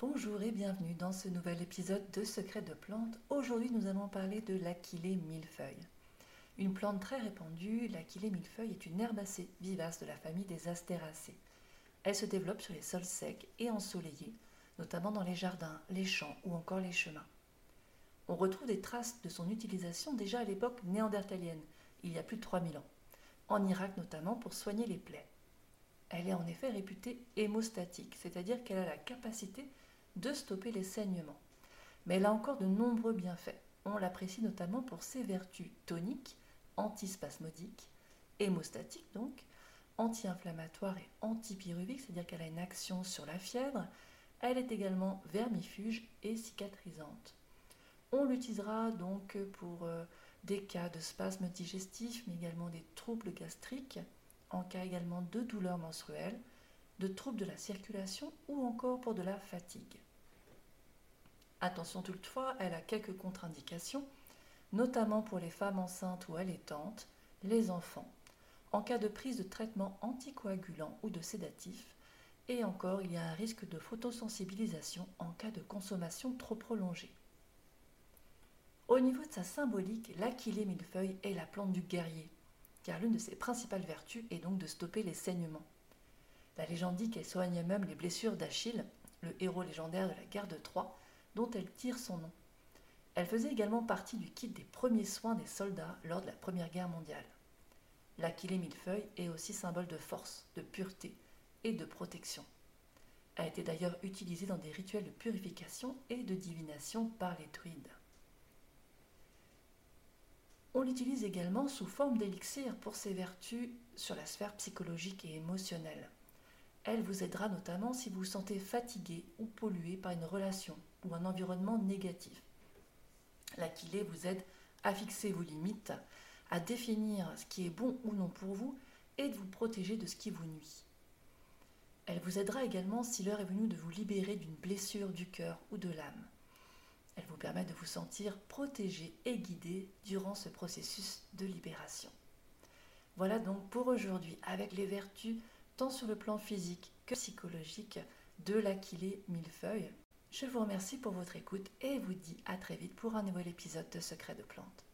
Bonjour et bienvenue dans ce nouvel épisode de Secrets de plantes. Aujourd'hui, nous allons parler de l'aquilée millefeuille. Une plante très répandue, l'aquilée millefeuille est une herbacée vivace de la famille des astéracées. Elle se développe sur les sols secs et ensoleillés, notamment dans les jardins, les champs ou encore les chemins. On retrouve des traces de son utilisation déjà à l'époque néandertalienne, il y a plus de 3000 ans, en Irak notamment pour soigner les plaies. Elle est en effet réputée hémostatique, c'est-à-dire qu'elle a la capacité de stopper les saignements. Mais elle a encore de nombreux bienfaits. On l'apprécie notamment pour ses vertus toniques, antispasmodiques, hémostatiques donc, anti-inflammatoires et antipyruviques, c'est-à-dire qu'elle a une action sur la fièvre. Elle est également vermifuge et cicatrisante. On l'utilisera donc pour euh, des cas de spasmes digestifs, mais également des troubles gastriques, en cas également de douleurs menstruelles, de troubles de la circulation ou encore pour de la fatigue. Attention toutefois, elle a quelques contre-indications, notamment pour les femmes enceintes ou allaitantes, les enfants, en cas de prise de traitement anticoagulant ou de sédatif, et encore il y a un risque de photosensibilisation en cas de consommation trop prolongée. Au niveau de sa symbolique, l'aquilée millefeuille est la plante du guerrier, car l'une de ses principales vertus est donc de stopper les saignements. La légende dit qu'elle soigne même les blessures d'Achille, le héros légendaire de la guerre de Troie, dont elle tire son nom. Elle faisait également partie du kit des premiers soins des soldats lors de la Première Guerre mondiale. L'Aquilée millefeuille est aussi symbole de force, de pureté et de protection. A été d'ailleurs utilisée dans des rituels de purification et de divination par les druides. On l'utilise également sous forme d'élixir pour ses vertus sur la sphère psychologique et émotionnelle. Elle vous aidera notamment si vous vous sentez fatigué ou pollué par une relation ou un environnement négatif. L'Aquilée vous aide à fixer vos limites, à définir ce qui est bon ou non pour vous et de vous protéger de ce qui vous nuit. Elle vous aidera également si l'heure est venue de vous libérer d'une blessure du cœur ou de l'âme. Elle vous permet de vous sentir protégé et guidé durant ce processus de libération. Voilà donc pour aujourd'hui avec les vertus tant sur le plan physique que psychologique de l'aquilée millefeuille. Je vous remercie pour votre écoute et vous dis à très vite pour un nouvel épisode de Secrets de plantes.